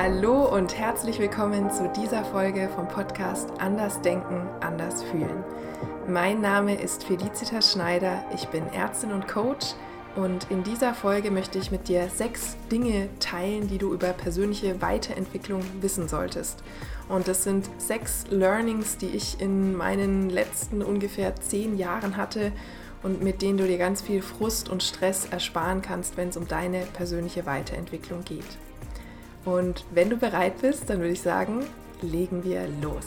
Hallo und herzlich willkommen zu dieser Folge vom Podcast Anders Denken, Anders Fühlen. Mein Name ist Felicitas Schneider, ich bin Ärztin und Coach und in dieser Folge möchte ich mit dir sechs Dinge teilen, die du über persönliche Weiterentwicklung wissen solltest. Und das sind sechs Learnings, die ich in meinen letzten ungefähr zehn Jahren hatte und mit denen du dir ganz viel Frust und Stress ersparen kannst, wenn es um deine persönliche Weiterentwicklung geht. Und wenn du bereit bist, dann würde ich sagen, legen wir los.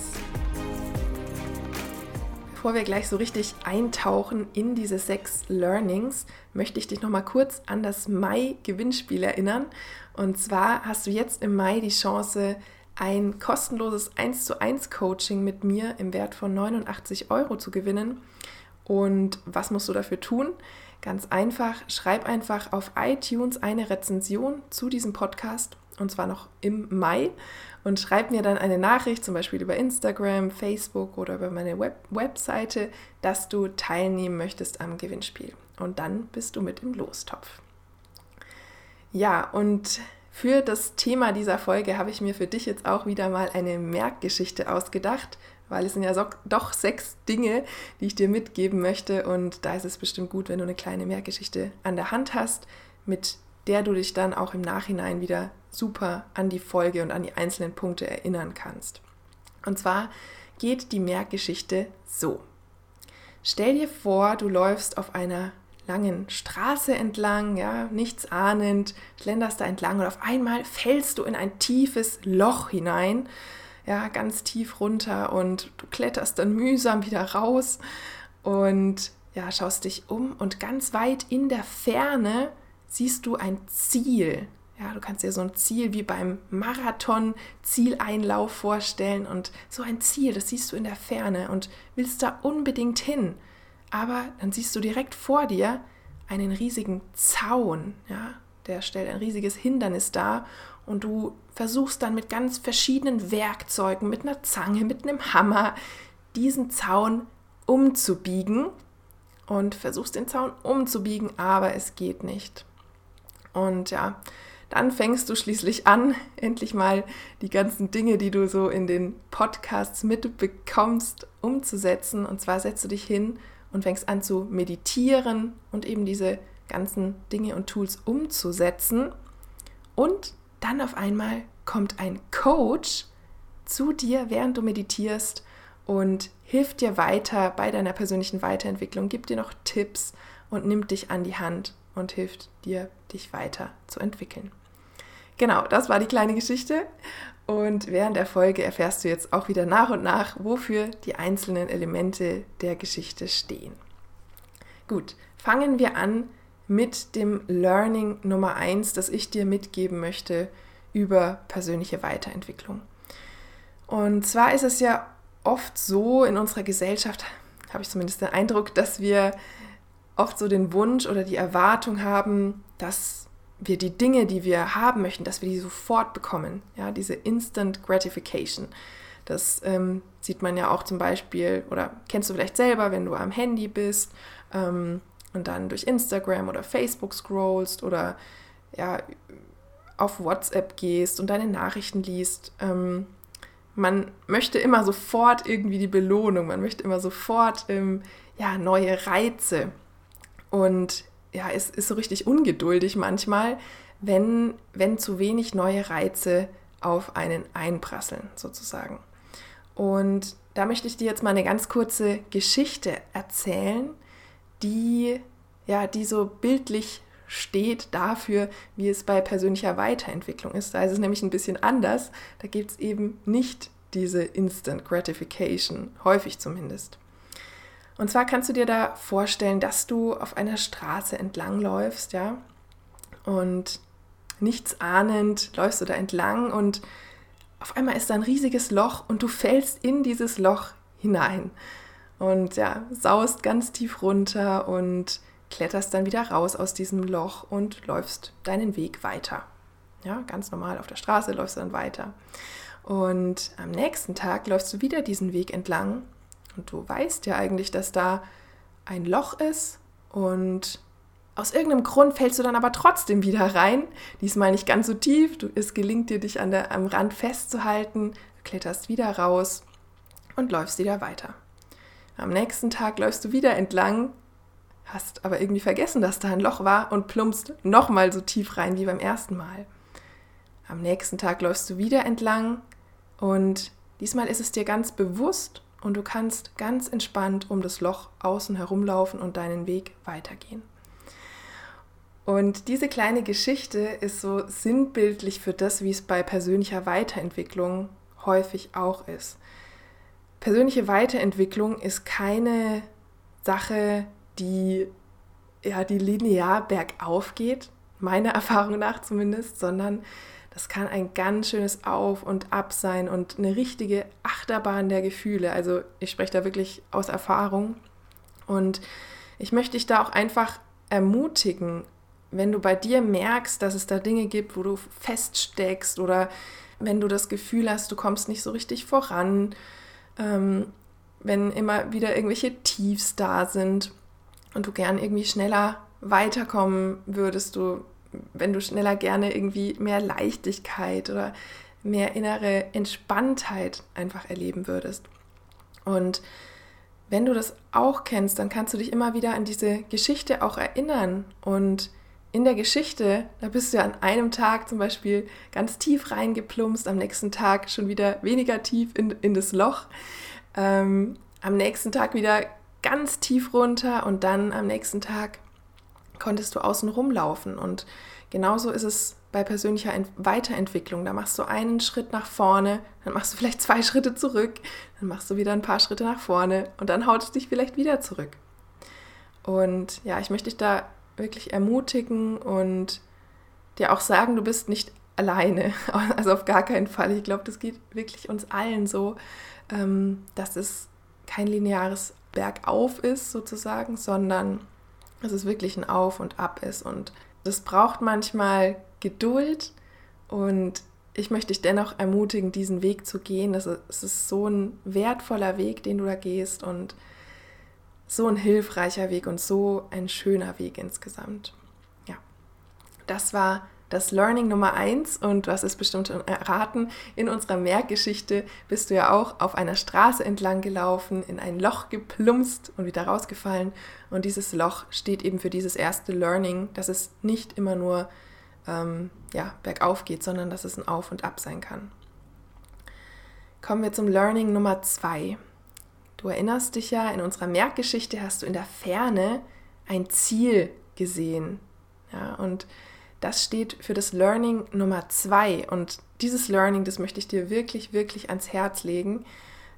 Bevor wir gleich so richtig eintauchen in diese sechs Learnings, möchte ich dich noch mal kurz an das Mai-Gewinnspiel erinnern. Und zwar hast du jetzt im Mai die Chance, ein kostenloses 1 zu 1 Coaching mit mir im Wert von 89 Euro zu gewinnen. Und was musst du dafür tun? Ganz einfach, schreib einfach auf iTunes eine Rezension zu diesem Podcast und zwar noch im Mai und schreib mir dann eine Nachricht, zum Beispiel über Instagram, Facebook oder über meine Web Webseite, dass du teilnehmen möchtest am Gewinnspiel. Und dann bist du mit im Lostopf. Ja, und für das Thema dieser Folge habe ich mir für dich jetzt auch wieder mal eine Merkgeschichte ausgedacht, weil es sind ja so, doch sechs Dinge, die ich dir mitgeben möchte. Und da ist es bestimmt gut, wenn du eine kleine Merkgeschichte an der Hand hast, mit der du dich dann auch im Nachhinein wieder super an die Folge und an die einzelnen Punkte erinnern kannst. Und zwar geht die Merkgeschichte so. Stell dir vor, du läufst auf einer langen Straße entlang, ja, nichts ahnend, schlenderst da entlang und auf einmal fällst du in ein tiefes Loch hinein, ja, ganz tief runter und du kletterst dann mühsam wieder raus und ja, schaust dich um und ganz weit in der Ferne siehst du ein Ziel. Ja, du kannst dir so ein Ziel wie beim Marathon-Zieleinlauf vorstellen und so ein Ziel, das siehst du in der Ferne und willst da unbedingt hin. Aber dann siehst du direkt vor dir einen riesigen Zaun, ja, der stellt ein riesiges Hindernis dar und du versuchst dann mit ganz verschiedenen Werkzeugen, mit einer Zange, mit einem Hammer, diesen Zaun umzubiegen und versuchst den Zaun umzubiegen, aber es geht nicht. Und ja, dann fängst du schließlich an, endlich mal die ganzen Dinge, die du so in den Podcasts mitbekommst, umzusetzen. Und zwar setzt du dich hin und fängst an zu meditieren und eben diese ganzen Dinge und Tools umzusetzen. Und dann auf einmal kommt ein Coach zu dir, während du meditierst und hilft dir weiter bei deiner persönlichen Weiterentwicklung, gibt dir noch Tipps und nimmt dich an die Hand und hilft dir, dich weiter zu entwickeln. Genau, das war die kleine Geschichte. Und während der Folge erfährst du jetzt auch wieder nach und nach, wofür die einzelnen Elemente der Geschichte stehen. Gut, fangen wir an mit dem Learning Nummer 1, das ich dir mitgeben möchte über persönliche Weiterentwicklung. Und zwar ist es ja oft so in unserer Gesellschaft, habe ich zumindest den Eindruck, dass wir oft so den Wunsch oder die Erwartung haben, dass wir die Dinge, die wir haben möchten, dass wir die sofort bekommen. Ja, diese Instant Gratification. Das ähm, sieht man ja auch zum Beispiel, oder kennst du vielleicht selber, wenn du am Handy bist ähm, und dann durch Instagram oder Facebook scrollst oder ja, auf WhatsApp gehst und deine Nachrichten liest. Ähm, man möchte immer sofort irgendwie die Belohnung, man möchte immer sofort ähm, ja, neue Reize. Und ja, es ist so richtig ungeduldig manchmal, wenn, wenn zu wenig neue Reize auf einen einprasseln, sozusagen. Und da möchte ich dir jetzt mal eine ganz kurze Geschichte erzählen, die ja, die so bildlich steht dafür, wie es bei persönlicher Weiterentwicklung ist. Da ist es nämlich ein bisschen anders. Da gibt es eben nicht diese Instant Gratification, häufig zumindest. Und zwar kannst du dir da vorstellen, dass du auf einer Straße entlangläufst, ja, und nichts ahnend läufst du da entlang und auf einmal ist da ein riesiges Loch und du fällst in dieses Loch hinein und ja, saust ganz tief runter und kletterst dann wieder raus aus diesem Loch und läufst deinen Weg weiter. Ja, ganz normal auf der Straße läufst du dann weiter. Und am nächsten Tag läufst du wieder diesen Weg entlang und du weißt ja eigentlich, dass da ein Loch ist und aus irgendeinem Grund fällst du dann aber trotzdem wieder rein. Diesmal nicht ganz so tief. Du, es gelingt dir, dich an der, am Rand festzuhalten, kletterst wieder raus und läufst wieder weiter. Am nächsten Tag läufst du wieder entlang, hast aber irgendwie vergessen, dass da ein Loch war und plumpst nochmal so tief rein wie beim ersten Mal. Am nächsten Tag läufst du wieder entlang und diesmal ist es dir ganz bewusst und du kannst ganz entspannt um das Loch außen herumlaufen und deinen Weg weitergehen. Und diese kleine Geschichte ist so sinnbildlich für das, wie es bei persönlicher Weiterentwicklung häufig auch ist. Persönliche Weiterentwicklung ist keine Sache, die ja die linear bergauf geht, meiner Erfahrung nach zumindest, sondern das kann ein ganz schönes Auf und Ab sein und eine richtige Achterbahn der Gefühle. Also ich spreche da wirklich aus Erfahrung. Und ich möchte dich da auch einfach ermutigen, wenn du bei dir merkst, dass es da Dinge gibt, wo du feststeckst oder wenn du das Gefühl hast, du kommst nicht so richtig voran, ähm, wenn immer wieder irgendwelche Tiefs da sind und du gern irgendwie schneller weiterkommen würdest, du, wenn du schneller gerne irgendwie mehr Leichtigkeit oder mehr innere Entspanntheit einfach erleben würdest. Und wenn du das auch kennst, dann kannst du dich immer wieder an diese Geschichte auch erinnern und in der Geschichte, da bist du ja an einem Tag zum Beispiel ganz tief reingeplumpst, am nächsten Tag schon wieder weniger tief in, in das Loch, ähm, am nächsten Tag wieder ganz tief runter und dann am nächsten Tag konntest du außen rumlaufen. Und genauso ist es bei persönlicher Ent Weiterentwicklung. Da machst du einen Schritt nach vorne, dann machst du vielleicht zwei Schritte zurück, dann machst du wieder ein paar Schritte nach vorne und dann haut es dich vielleicht wieder zurück. Und ja, ich möchte dich da wirklich ermutigen und dir auch sagen, du bist nicht alleine. Also auf gar keinen Fall. Ich glaube, das geht wirklich uns allen so, ähm, dass es kein lineares Bergauf ist sozusagen, sondern dass es wirklich ein Auf und Ab ist. Und das braucht manchmal Geduld und ich möchte dich dennoch ermutigen, diesen Weg zu gehen. Es ist so ein wertvoller Weg, den du da gehst und so ein hilfreicher Weg und so ein schöner Weg insgesamt. Ja, das war das Learning Nummer eins und hast es bestimmt erraten. In unserer Merkgeschichte bist du ja auch auf einer Straße entlang gelaufen, in ein Loch geplumpst und wieder rausgefallen. Und dieses Loch steht eben für dieses erste Learning, dass es nicht immer nur ähm, ja, bergauf geht, sondern dass es ein Auf und Ab sein kann. Kommen wir zum Learning Nummer zwei. Du erinnerst dich ja, in unserer Merkgeschichte hast du in der Ferne ein Ziel gesehen. Ja, und das steht für das Learning Nummer zwei. Und dieses Learning, das möchte ich dir wirklich, wirklich ans Herz legen.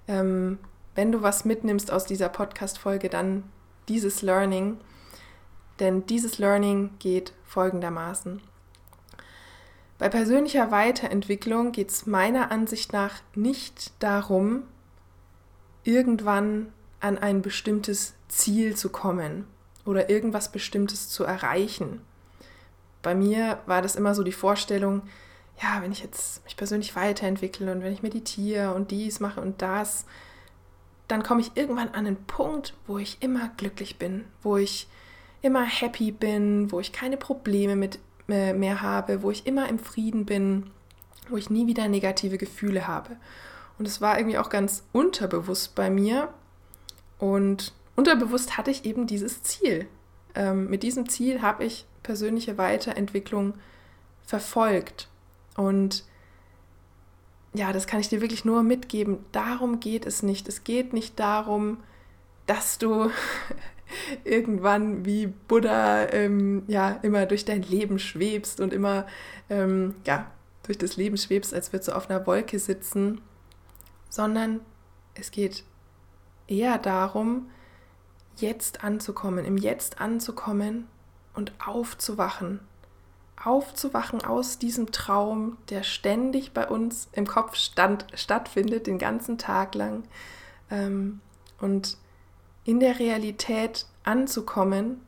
Ähm, wenn du was mitnimmst aus dieser Podcast-Folge, dann dieses Learning. Denn dieses Learning geht folgendermaßen. Bei persönlicher Weiterentwicklung geht es meiner Ansicht nach nicht darum, irgendwann an ein bestimmtes Ziel zu kommen oder irgendwas Bestimmtes zu erreichen. Bei mir war das immer so die Vorstellung, ja, wenn ich jetzt mich persönlich weiterentwickle und wenn ich meditiere und dies mache und das, dann komme ich irgendwann an einen Punkt, wo ich immer glücklich bin, wo ich immer happy bin, wo ich keine Probleme mit äh, mehr habe, wo ich immer im Frieden bin, wo ich nie wieder negative Gefühle habe. Und es war irgendwie auch ganz unterbewusst bei mir. Und unterbewusst hatte ich eben dieses Ziel. Ähm, mit diesem Ziel habe ich persönliche Weiterentwicklung verfolgt. Und ja, das kann ich dir wirklich nur mitgeben. Darum geht es nicht. Es geht nicht darum, dass du irgendwann wie Buddha ähm, ja immer durch dein Leben schwebst und immer ähm, ja durch das Leben schwebst, als würdest du auf einer Wolke sitzen sondern es geht eher darum, jetzt anzukommen, im Jetzt anzukommen und aufzuwachen. Aufzuwachen aus diesem Traum, der ständig bei uns im Kopf stand, stattfindet, den ganzen Tag lang. Ähm, und in der Realität anzukommen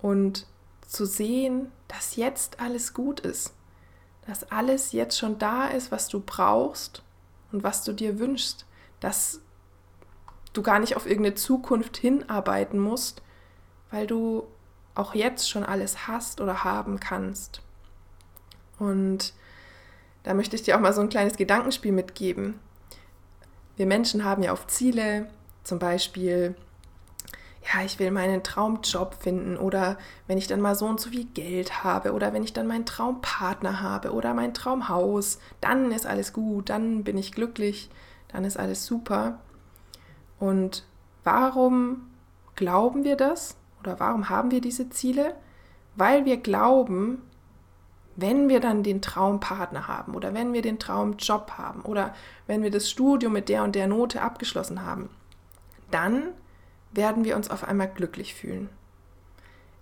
und zu sehen, dass jetzt alles gut ist. Dass alles jetzt schon da ist, was du brauchst und was du dir wünschst, dass du gar nicht auf irgendeine Zukunft hinarbeiten musst, weil du auch jetzt schon alles hast oder haben kannst. Und da möchte ich dir auch mal so ein kleines Gedankenspiel mitgeben. Wir Menschen haben ja oft Ziele, zum Beispiel, ja, ich will meinen Traumjob finden oder wenn ich dann mal so und so viel Geld habe oder wenn ich dann meinen Traumpartner habe oder mein Traumhaus, dann ist alles gut, dann bin ich glücklich, dann ist alles super. Und warum glauben wir das oder warum haben wir diese Ziele? Weil wir glauben, wenn wir dann den Traumpartner haben oder wenn wir den Traumjob haben oder wenn wir das Studium mit der und der Note abgeschlossen haben, dann werden wir uns auf einmal glücklich fühlen.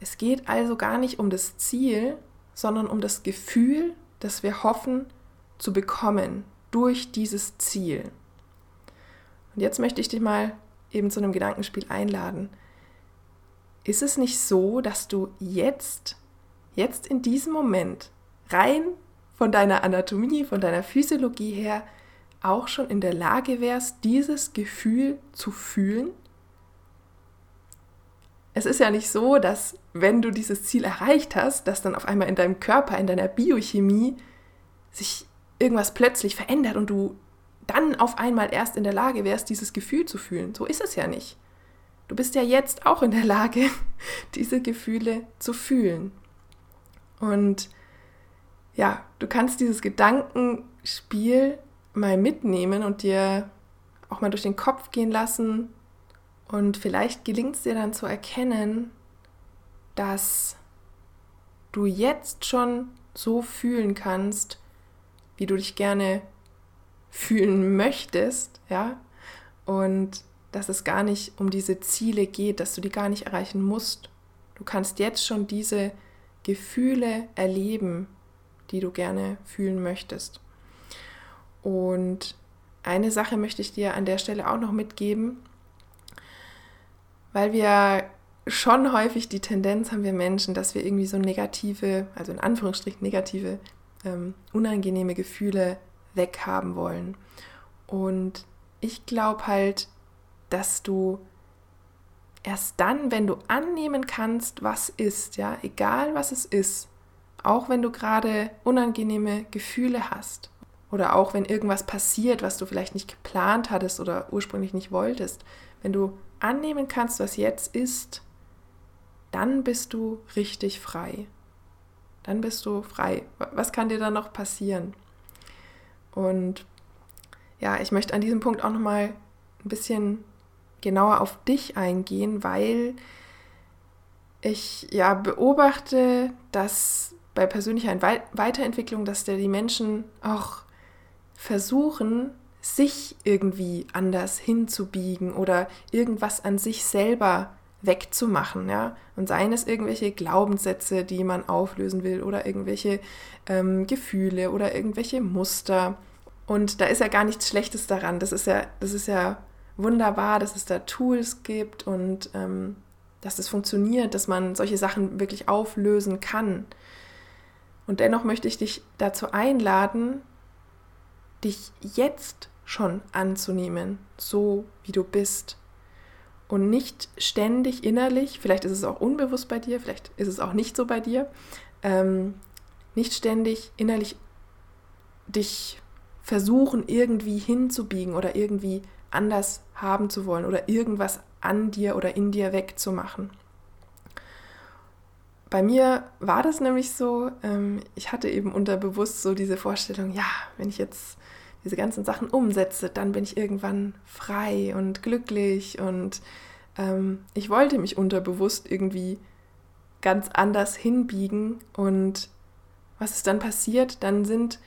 Es geht also gar nicht um das Ziel, sondern um das Gefühl, das wir hoffen zu bekommen durch dieses Ziel. Und jetzt möchte ich dich mal eben zu einem Gedankenspiel einladen. Ist es nicht so, dass du jetzt, jetzt in diesem Moment, rein von deiner Anatomie, von deiner Physiologie her, auch schon in der Lage wärst, dieses Gefühl zu fühlen? Es ist ja nicht so, dass wenn du dieses Ziel erreicht hast, dass dann auf einmal in deinem Körper, in deiner Biochemie sich irgendwas plötzlich verändert und du dann auf einmal erst in der Lage wärst, dieses Gefühl zu fühlen. So ist es ja nicht. Du bist ja jetzt auch in der Lage, diese Gefühle zu fühlen. Und ja, du kannst dieses Gedankenspiel mal mitnehmen und dir auch mal durch den Kopf gehen lassen. Und vielleicht gelingt es dir dann zu erkennen, dass du jetzt schon so fühlen kannst, wie du dich gerne fühlen möchtest, ja, und dass es gar nicht um diese Ziele geht, dass du die gar nicht erreichen musst. Du kannst jetzt schon diese Gefühle erleben, die du gerne fühlen möchtest. Und eine Sache möchte ich dir an der Stelle auch noch mitgeben, weil wir schon häufig die Tendenz haben wir Menschen, dass wir irgendwie so negative, also in Anführungsstrichen negative, ähm, unangenehme Gefühle weghaben wollen. Und ich glaube halt, dass du erst dann, wenn du annehmen kannst, was ist, ja, egal was es ist, auch wenn du gerade unangenehme Gefühle hast oder auch wenn irgendwas passiert, was du vielleicht nicht geplant hattest oder ursprünglich nicht wolltest, wenn du annehmen kannst, was jetzt ist, dann bist du richtig frei. Dann bist du frei. Was kann dir dann noch passieren? Und ja, ich möchte an diesem Punkt auch nochmal ein bisschen genauer auf dich eingehen, weil ich ja beobachte, dass bei persönlicher Weiterentwicklung, dass der die Menschen auch versuchen, sich irgendwie anders hinzubiegen oder irgendwas an sich selber wegzumachen, ja. Und seien es irgendwelche Glaubenssätze, die man auflösen will, oder irgendwelche ähm, Gefühle oder irgendwelche Muster. Und da ist ja gar nichts Schlechtes daran. Das ist ja, das ist ja wunderbar, dass es da Tools gibt und ähm, dass das funktioniert, dass man solche Sachen wirklich auflösen kann. Und dennoch möchte ich dich dazu einladen, dich jetzt schon anzunehmen, so wie du bist. Und nicht ständig innerlich, vielleicht ist es auch unbewusst bei dir, vielleicht ist es auch nicht so bei dir, ähm, nicht ständig innerlich dich versuchen, irgendwie hinzubiegen oder irgendwie anders haben zu wollen oder irgendwas an dir oder in dir wegzumachen. Bei mir war das nämlich so, ähm, ich hatte eben unterbewusst so diese Vorstellung, ja, wenn ich jetzt diese ganzen Sachen umsetze, dann bin ich irgendwann frei und glücklich und ähm, ich wollte mich unterbewusst irgendwie ganz anders hinbiegen und was ist dann passiert? Dann sind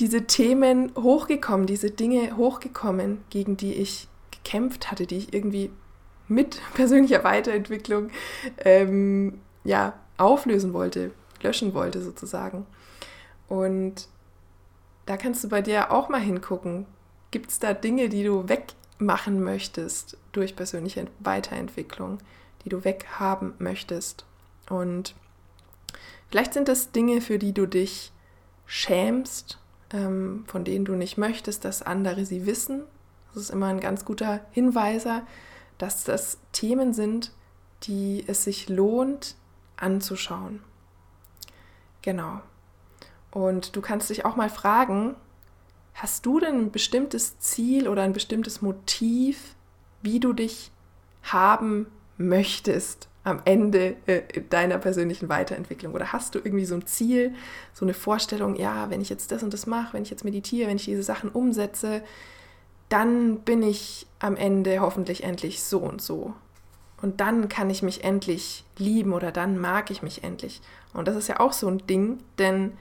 diese Themen hochgekommen, diese Dinge hochgekommen, gegen die ich gekämpft hatte, die ich irgendwie mit persönlicher Weiterentwicklung ähm, ja, auflösen wollte, löschen wollte sozusagen. Und da kannst du bei dir auch mal hingucken. Gibt es da Dinge, die du wegmachen möchtest durch persönliche Weiterentwicklung, die du weghaben möchtest? Und vielleicht sind das Dinge, für die du dich schämst, ähm, von denen du nicht möchtest, dass andere sie wissen. Das ist immer ein ganz guter Hinweiser, dass das Themen sind, die es sich lohnt anzuschauen. Genau. Und du kannst dich auch mal fragen, hast du denn ein bestimmtes Ziel oder ein bestimmtes Motiv, wie du dich haben möchtest am Ende äh, deiner persönlichen Weiterentwicklung? Oder hast du irgendwie so ein Ziel, so eine Vorstellung, ja, wenn ich jetzt das und das mache, wenn ich jetzt meditiere, wenn ich diese Sachen umsetze, dann bin ich am Ende hoffentlich endlich so und so. Und dann kann ich mich endlich lieben oder dann mag ich mich endlich. Und das ist ja auch so ein Ding, denn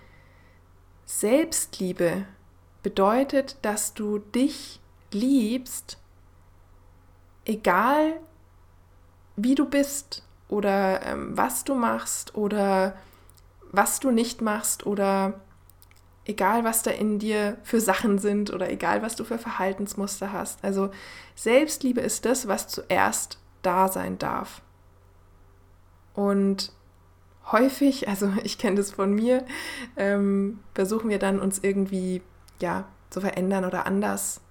Selbstliebe bedeutet, dass du dich liebst, egal wie du bist oder ähm, was du machst oder was du nicht machst oder egal was da in dir für Sachen sind oder egal was du für Verhaltensmuster hast. Also Selbstliebe ist das, was zuerst da sein darf. Und häufig, also ich kenne das von mir, ähm, versuchen wir dann uns irgendwie ja zu verändern oder anders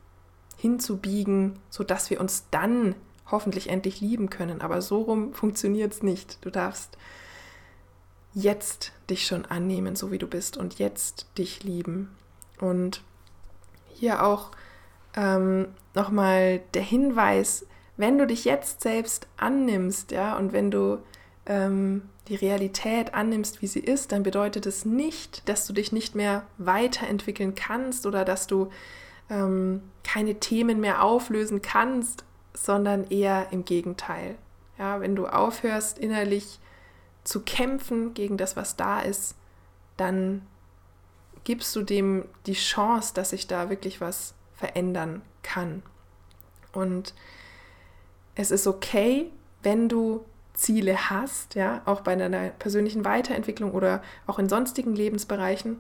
hinzubiegen, sodass wir uns dann hoffentlich endlich lieben können. Aber so rum funktioniert es nicht. Du darfst jetzt dich schon annehmen, so wie du bist, und jetzt dich lieben. Und hier auch ähm, nochmal der Hinweis, wenn du dich jetzt selbst annimmst, ja, und wenn du ähm, die Realität annimmst, wie sie ist, dann bedeutet es nicht, dass du dich nicht mehr weiterentwickeln kannst oder dass du ähm, keine Themen mehr auflösen kannst, sondern eher im Gegenteil. Ja, wenn du aufhörst, innerlich zu kämpfen gegen das, was da ist, dann gibst du dem die Chance, dass sich da wirklich was verändern kann. Und es ist okay, wenn du Ziele hast, ja, auch bei deiner persönlichen Weiterentwicklung oder auch in sonstigen Lebensbereichen.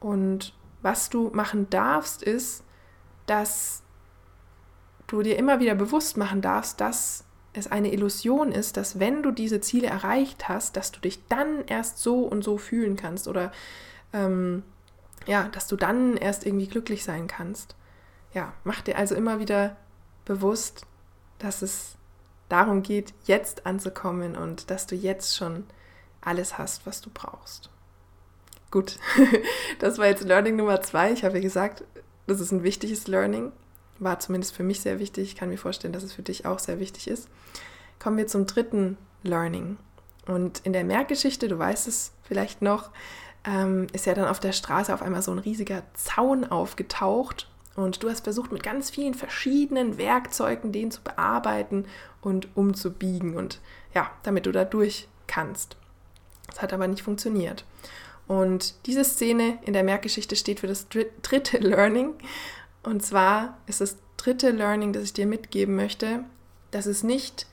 Und was du machen darfst, ist, dass du dir immer wieder bewusst machen darfst, dass es eine Illusion ist, dass wenn du diese Ziele erreicht hast, dass du dich dann erst so und so fühlen kannst oder ähm, ja, dass du dann erst irgendwie glücklich sein kannst. Ja, mach dir also immer wieder bewusst, dass es darum geht, jetzt anzukommen und dass du jetzt schon alles hast, was du brauchst. Gut, das war jetzt Learning Nummer zwei. Ich habe ja gesagt, das ist ein wichtiges Learning. War zumindest für mich sehr wichtig. Ich kann mir vorstellen, dass es für dich auch sehr wichtig ist. Kommen wir zum dritten Learning. Und in der Merkgeschichte, du weißt es vielleicht noch, ähm, ist ja dann auf der Straße auf einmal so ein riesiger Zaun aufgetaucht und du hast versucht, mit ganz vielen verschiedenen Werkzeugen den zu bearbeiten und umzubiegen und ja, damit du da durch kannst. Das hat aber nicht funktioniert. Und diese Szene in der Merkgeschichte steht für das dritte Learning. Und zwar ist das dritte Learning, das ich dir mitgeben möchte, dass es nicht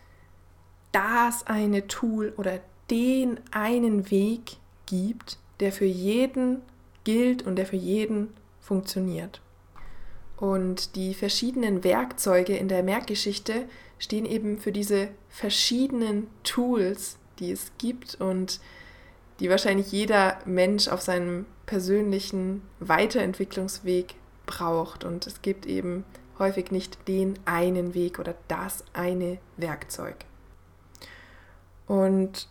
das eine Tool oder den einen Weg gibt, der für jeden gilt und der für jeden funktioniert. Und die verschiedenen Werkzeuge in der Merkgeschichte stehen eben für diese verschiedenen Tools, die es gibt und die wahrscheinlich jeder Mensch auf seinem persönlichen Weiterentwicklungsweg braucht. Und es gibt eben häufig nicht den einen Weg oder das eine Werkzeug. Und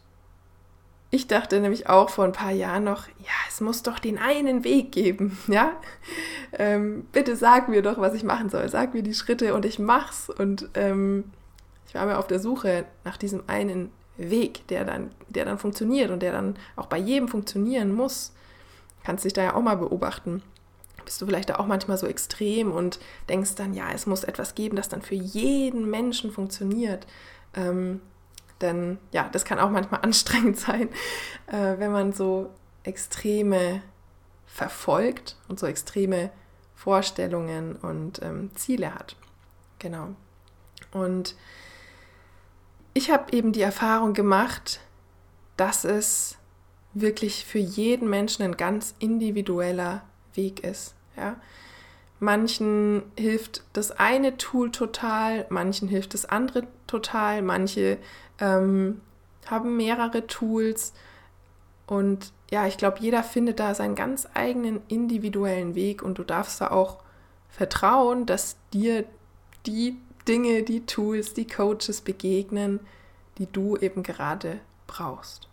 ich dachte nämlich auch vor ein paar Jahren noch, ja, es muss doch den einen Weg geben, ja? Ähm, bitte sag mir doch, was ich machen soll. Sag mir die Schritte und ich mach's. Und ähm, ich war mir auf der Suche nach diesem einen Weg, der dann, der dann funktioniert und der dann auch bei jedem funktionieren muss. Kannst dich da ja auch mal beobachten. Bist du vielleicht da auch manchmal so extrem und denkst dann, ja, es muss etwas geben, das dann für jeden Menschen funktioniert. Ähm, denn ja, das kann auch manchmal anstrengend sein, äh, wenn man so Extreme verfolgt und so extreme Vorstellungen und ähm, Ziele hat. Genau. Und ich habe eben die Erfahrung gemacht, dass es wirklich für jeden Menschen ein ganz individueller Weg ist. Ja? Manchen hilft das eine Tool total, manchen hilft das andere total, manche ähm, haben mehrere Tools und ja, ich glaube, jeder findet da seinen ganz eigenen individuellen Weg und du darfst da auch vertrauen, dass dir die Dinge, die Tools, die Coaches begegnen, die du eben gerade brauchst.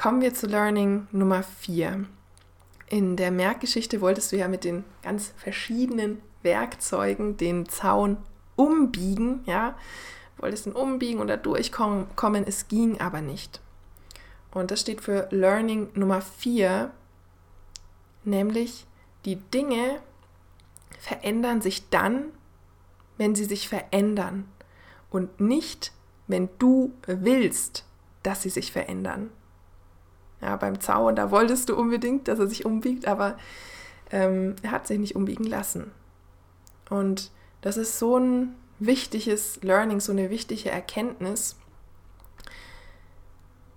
Kommen wir zu Learning Nummer 4. In der Merkgeschichte wolltest du ja mit den ganz verschiedenen Werkzeugen den Zaun umbiegen, ja, wolltest ihn umbiegen oder durchkommen, es ging aber nicht. Und das steht für Learning Nummer 4, nämlich die Dinge verändern sich dann, wenn sie sich verändern und nicht, wenn du willst, dass sie sich verändern. Ja, beim Zaun, da wolltest du unbedingt, dass er sich umbiegt, aber ähm, er hat sich nicht umbiegen lassen. Und das ist so ein wichtiges Learning, so eine wichtige Erkenntnis.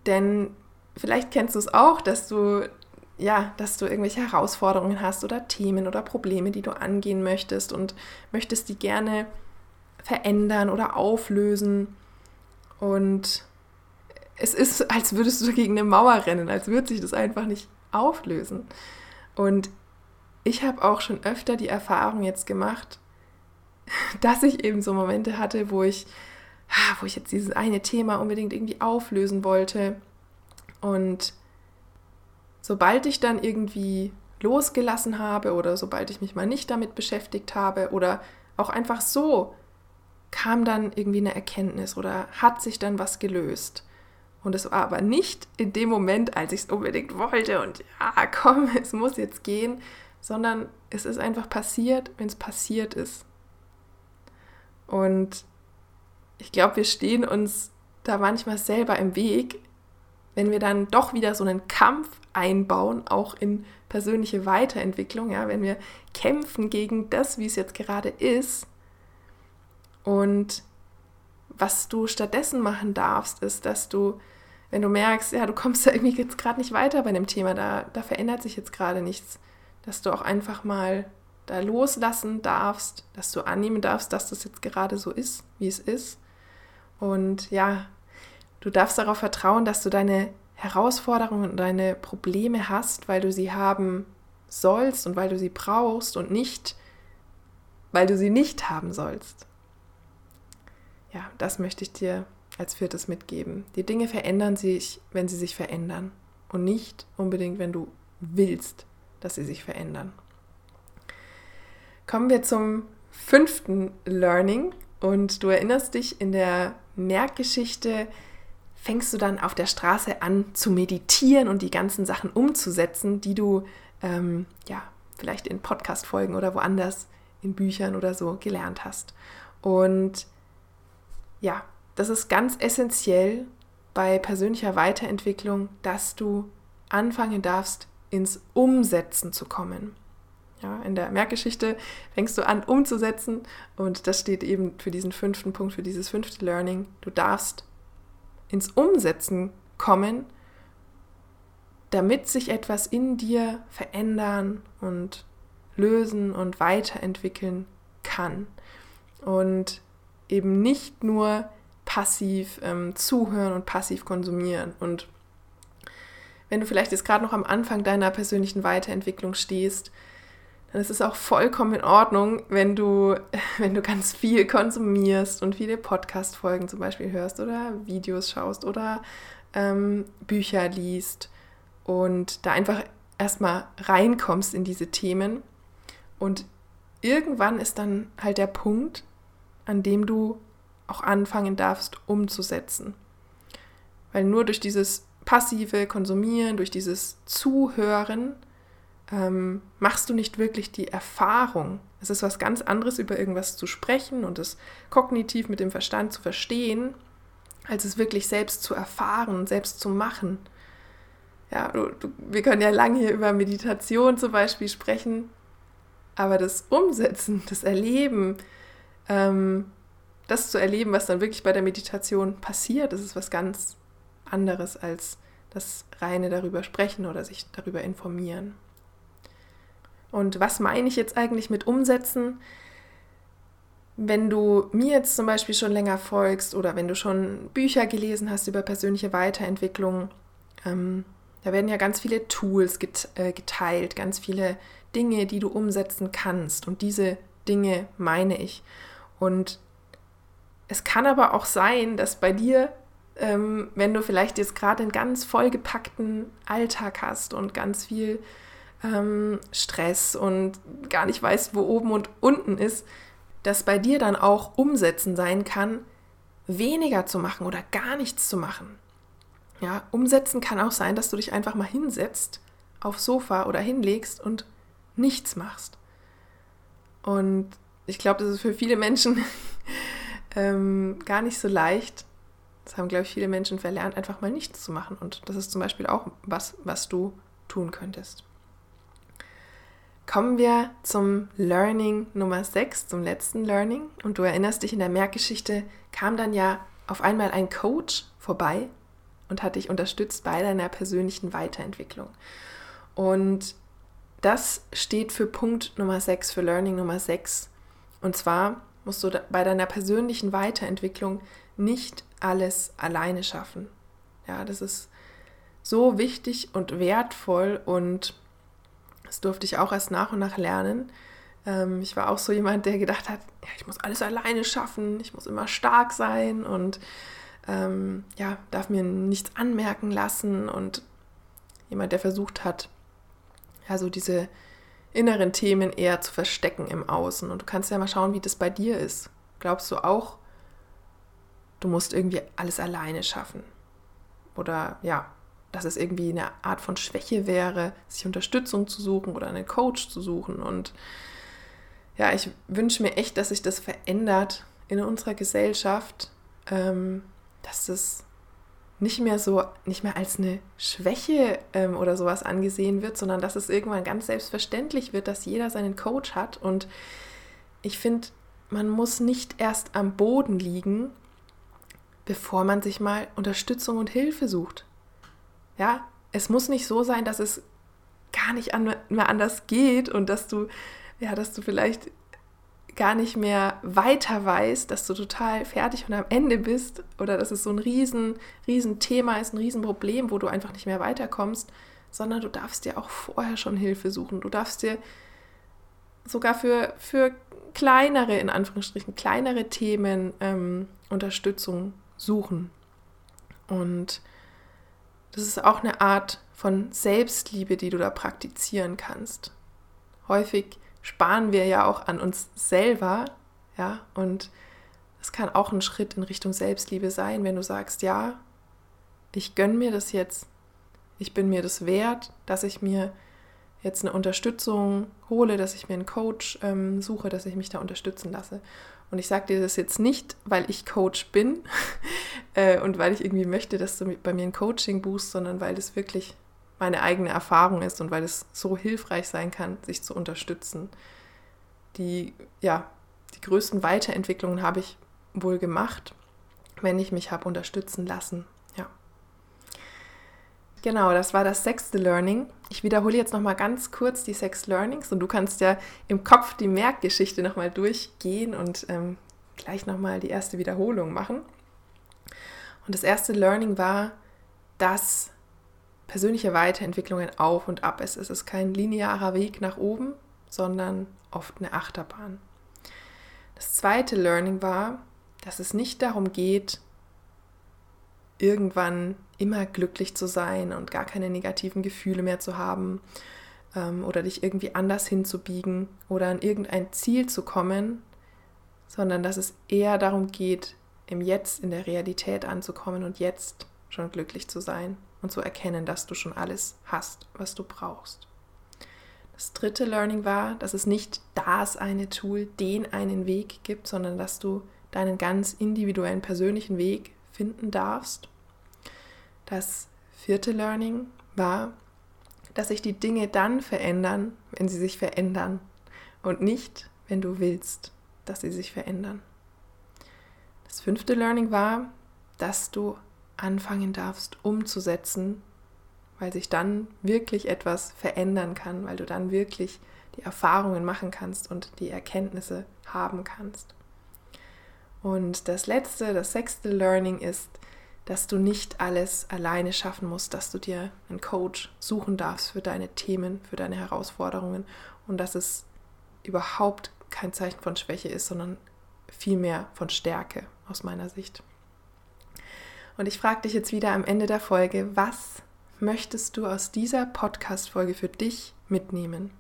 Denn vielleicht kennst du es auch, dass du ja, dass du irgendwelche Herausforderungen hast oder Themen oder Probleme, die du angehen möchtest und möchtest die gerne verändern oder auflösen. Und es ist, als würdest du gegen eine Mauer rennen, als würde sich das einfach nicht auflösen. Und ich habe auch schon öfter die Erfahrung jetzt gemacht, dass ich eben so Momente hatte, wo ich, wo ich jetzt dieses eine Thema unbedingt irgendwie auflösen wollte. Und sobald ich dann irgendwie losgelassen habe oder sobald ich mich mal nicht damit beschäftigt habe oder auch einfach so, kam dann irgendwie eine Erkenntnis oder hat sich dann was gelöst. Und es war aber nicht in dem Moment, als ich es unbedingt wollte und ja, komm, es muss jetzt gehen, sondern es ist einfach passiert, wenn es passiert ist. Und ich glaube, wir stehen uns da manchmal selber im Weg, wenn wir dann doch wieder so einen Kampf einbauen, auch in persönliche Weiterentwicklung, ja, wenn wir kämpfen gegen das, wie es jetzt gerade ist. Und was du stattdessen machen darfst, ist, dass du wenn du merkst, ja, du kommst da irgendwie jetzt gerade nicht weiter bei dem Thema, da, da verändert sich jetzt gerade nichts, dass du auch einfach mal da loslassen darfst, dass du annehmen darfst, dass das jetzt gerade so ist, wie es ist. Und ja, du darfst darauf vertrauen, dass du deine Herausforderungen und deine Probleme hast, weil du sie haben sollst und weil du sie brauchst und nicht, weil du sie nicht haben sollst. Ja, das möchte ich dir als viertes mitgeben. Die Dinge verändern sich, wenn sie sich verändern und nicht unbedingt, wenn du willst, dass sie sich verändern. Kommen wir zum fünften Learning und du erinnerst dich, in der Merkgeschichte fängst du dann auf der Straße an zu meditieren und die ganzen Sachen umzusetzen, die du ähm, ja vielleicht in Podcast-Folgen oder woanders in Büchern oder so gelernt hast. Und ja, das ist ganz essentiell bei persönlicher Weiterentwicklung, dass du anfangen darfst, ins Umsetzen zu kommen. Ja, in der Merkgeschichte fängst du an, umzusetzen und das steht eben für diesen fünften Punkt, für dieses fünfte Learning. Du darfst ins Umsetzen kommen, damit sich etwas in dir verändern und lösen und weiterentwickeln kann. Und eben nicht nur passiv ähm, zuhören und passiv konsumieren. Und wenn du vielleicht jetzt gerade noch am Anfang deiner persönlichen Weiterentwicklung stehst, ist es auch vollkommen in Ordnung, wenn du, wenn du ganz viel konsumierst und viele Podcast-Folgen zum Beispiel hörst oder Videos schaust oder ähm, Bücher liest und da einfach erstmal reinkommst in diese Themen. Und irgendwann ist dann halt der Punkt, an dem du auch anfangen darfst umzusetzen. Weil nur durch dieses passive Konsumieren, durch dieses Zuhören, ähm, machst du nicht wirklich die Erfahrung. Es ist was ganz anderes, über irgendwas zu sprechen und es kognitiv mit dem Verstand zu verstehen, als es wirklich selbst zu erfahren, selbst zu machen. Ja, du, du, wir können ja lange hier über Meditation zum Beispiel sprechen, aber das Umsetzen, das Erleben, ähm, das zu erleben, was dann wirklich bei der Meditation passiert, das ist was ganz anderes als das reine darüber sprechen oder sich darüber informieren. Und was meine ich jetzt eigentlich mit umsetzen? Wenn du mir jetzt zum Beispiel schon länger folgst oder wenn du schon Bücher gelesen hast über persönliche Weiterentwicklung, ähm, da werden ja ganz viele Tools äh, geteilt, ganz viele Dinge, die du umsetzen kannst. Und diese Dinge meine ich. Und es kann aber auch sein, dass bei dir, ähm, wenn du vielleicht jetzt gerade einen ganz vollgepackten Alltag hast und ganz viel ähm, Stress und gar nicht weißt, wo oben und unten ist, dass bei dir dann auch umsetzen sein kann, weniger zu machen oder gar nichts zu machen. Ja, umsetzen kann auch sein, dass du dich einfach mal hinsetzt aufs Sofa oder hinlegst und nichts machst. Und ich glaube, das ist für viele Menschen ähm, gar nicht so leicht. Das haben, glaube ich, viele Menschen verlernt, einfach mal nichts zu machen. Und das ist zum Beispiel auch was, was du tun könntest. Kommen wir zum Learning Nummer 6, zum letzten Learning. Und du erinnerst dich, in der Merkgeschichte kam dann ja auf einmal ein Coach vorbei und hat dich unterstützt bei deiner persönlichen Weiterentwicklung. Und das steht für Punkt Nummer 6, für Learning Nummer 6. Und zwar musst du bei deiner persönlichen Weiterentwicklung nicht alles alleine schaffen. Ja, das ist so wichtig und wertvoll und das durfte ich auch erst nach und nach lernen. Ähm, ich war auch so jemand, der gedacht hat, ja, ich muss alles alleine schaffen, ich muss immer stark sein und ähm, ja, darf mir nichts anmerken lassen und jemand, der versucht hat, ja, so diese inneren Themen eher zu verstecken im Außen. Und du kannst ja mal schauen, wie das bei dir ist. Glaubst du auch, du musst irgendwie alles alleine schaffen? Oder ja, dass es irgendwie eine Art von Schwäche wäre, sich Unterstützung zu suchen oder einen Coach zu suchen. Und ja, ich wünsche mir echt, dass sich das verändert in unserer Gesellschaft, ähm, dass das nicht mehr so, nicht mehr als eine Schwäche ähm, oder sowas angesehen wird, sondern dass es irgendwann ganz selbstverständlich wird, dass jeder seinen Coach hat. Und ich finde, man muss nicht erst am Boden liegen, bevor man sich mal Unterstützung und Hilfe sucht. Ja, es muss nicht so sein, dass es gar nicht an, mehr anders geht und dass du, ja, dass du vielleicht gar nicht mehr weiter weißt, dass du total fertig und am Ende bist oder dass es so ein riesen, riesen Thema ist, ein riesen Problem, wo du einfach nicht mehr weiterkommst, sondern du darfst dir auch vorher schon Hilfe suchen. Du darfst dir sogar für, für kleinere, in Anführungsstrichen, kleinere Themen ähm, Unterstützung suchen. Und das ist auch eine Art von Selbstliebe, die du da praktizieren kannst. Häufig sparen wir ja auch an uns selber, ja, und es kann auch ein Schritt in Richtung Selbstliebe sein, wenn du sagst, ja, ich gönne mir das jetzt, ich bin mir das wert, dass ich mir jetzt eine Unterstützung hole, dass ich mir einen Coach ähm, suche, dass ich mich da unterstützen lasse. Und ich sage dir das jetzt nicht, weil ich Coach bin äh, und weil ich irgendwie möchte, dass du bei mir ein Coaching buchst, sondern weil das wirklich meine eigene Erfahrung ist und weil es so hilfreich sein kann, sich zu unterstützen. Die, ja, die größten Weiterentwicklungen habe ich wohl gemacht, wenn ich mich habe unterstützen lassen. Ja. Genau, das war das sechste Learning. Ich wiederhole jetzt nochmal ganz kurz die sechs Learnings und du kannst ja im Kopf die Merkgeschichte nochmal durchgehen und ähm, gleich nochmal die erste Wiederholung machen. Und das erste Learning war, dass persönliche Weiterentwicklung ein Auf und Ab ist. Es ist kein linearer Weg nach oben, sondern oft eine Achterbahn. Das zweite Learning war, dass es nicht darum geht, irgendwann immer glücklich zu sein und gar keine negativen Gefühle mehr zu haben ähm, oder dich irgendwie anders hinzubiegen oder an irgendein Ziel zu kommen, sondern dass es eher darum geht, im Jetzt, in der Realität anzukommen und jetzt schon glücklich zu sein und zu erkennen, dass du schon alles hast, was du brauchst. Das dritte Learning war, dass es nicht das eine Tool, den einen Weg gibt, sondern dass du deinen ganz individuellen persönlichen Weg finden darfst. Das vierte Learning war, dass sich die Dinge dann verändern, wenn sie sich verändern und nicht, wenn du willst, dass sie sich verändern. Das fünfte Learning war, dass du anfangen darfst umzusetzen, weil sich dann wirklich etwas verändern kann, weil du dann wirklich die Erfahrungen machen kannst und die Erkenntnisse haben kannst. Und das letzte, das sechste Learning ist, dass du nicht alles alleine schaffen musst, dass du dir einen Coach suchen darfst für deine Themen, für deine Herausforderungen und dass es überhaupt kein Zeichen von Schwäche ist, sondern viel mehr von Stärke aus meiner Sicht. Und ich frage dich jetzt wieder am Ende der Folge, was möchtest du aus dieser Podcast-Folge für dich mitnehmen?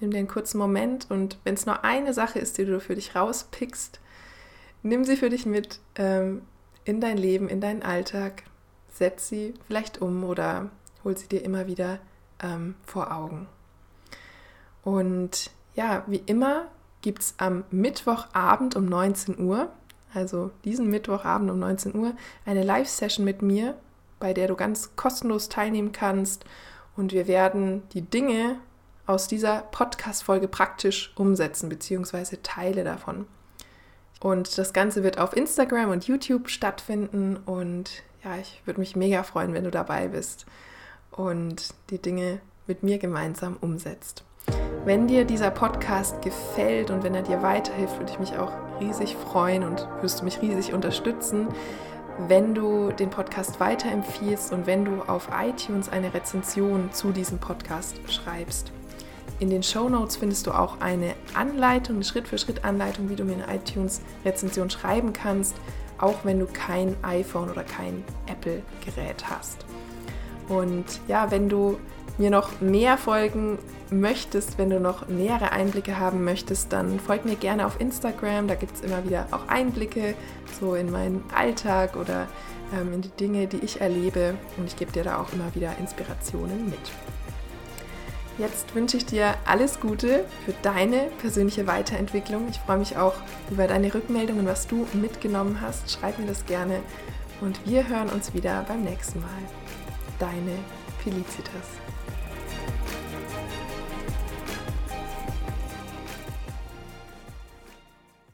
Nimm dir einen kurzen Moment und wenn es nur eine Sache ist, die du für dich rauspickst, nimm sie für dich mit ähm, in dein Leben, in deinen Alltag, setz sie vielleicht um oder hol sie dir immer wieder ähm, vor Augen. Und ja, wie immer gibt es am Mittwochabend um 19 Uhr, also diesen Mittwochabend um 19 Uhr, eine Live-Session mit mir, bei der du ganz kostenlos teilnehmen kannst. Und wir werden die Dinge aus dieser Podcast-Folge praktisch umsetzen, beziehungsweise Teile davon. Und das Ganze wird auf Instagram und YouTube stattfinden. Und ja, ich würde mich mega freuen, wenn du dabei bist und die Dinge mit mir gemeinsam umsetzt. Wenn dir dieser Podcast gefällt und wenn er dir weiterhilft, würde ich mich auch riesig freuen und wirst du mich riesig unterstützen, wenn du den Podcast weiterempfiehlst und wenn du auf iTunes eine Rezension zu diesem Podcast schreibst. In den Show Notes findest du auch eine Anleitung, eine Schritt-für-Schritt-Anleitung, wie du mir eine iTunes-Rezension schreiben kannst, auch wenn du kein iPhone oder kein Apple-Gerät hast. Und ja, wenn du mir noch mehr folgen möchtest, wenn du noch nähere Einblicke haben möchtest, dann folg mir gerne auf Instagram. Da gibt es immer wieder auch Einblicke so in meinen Alltag oder ähm, in die Dinge, die ich erlebe. Und ich gebe dir da auch immer wieder Inspirationen mit. Jetzt wünsche ich dir alles Gute für deine persönliche Weiterentwicklung. Ich freue mich auch über deine Rückmeldungen, was du mitgenommen hast. Schreib mir das gerne und wir hören uns wieder beim nächsten Mal. Deine Felicitas.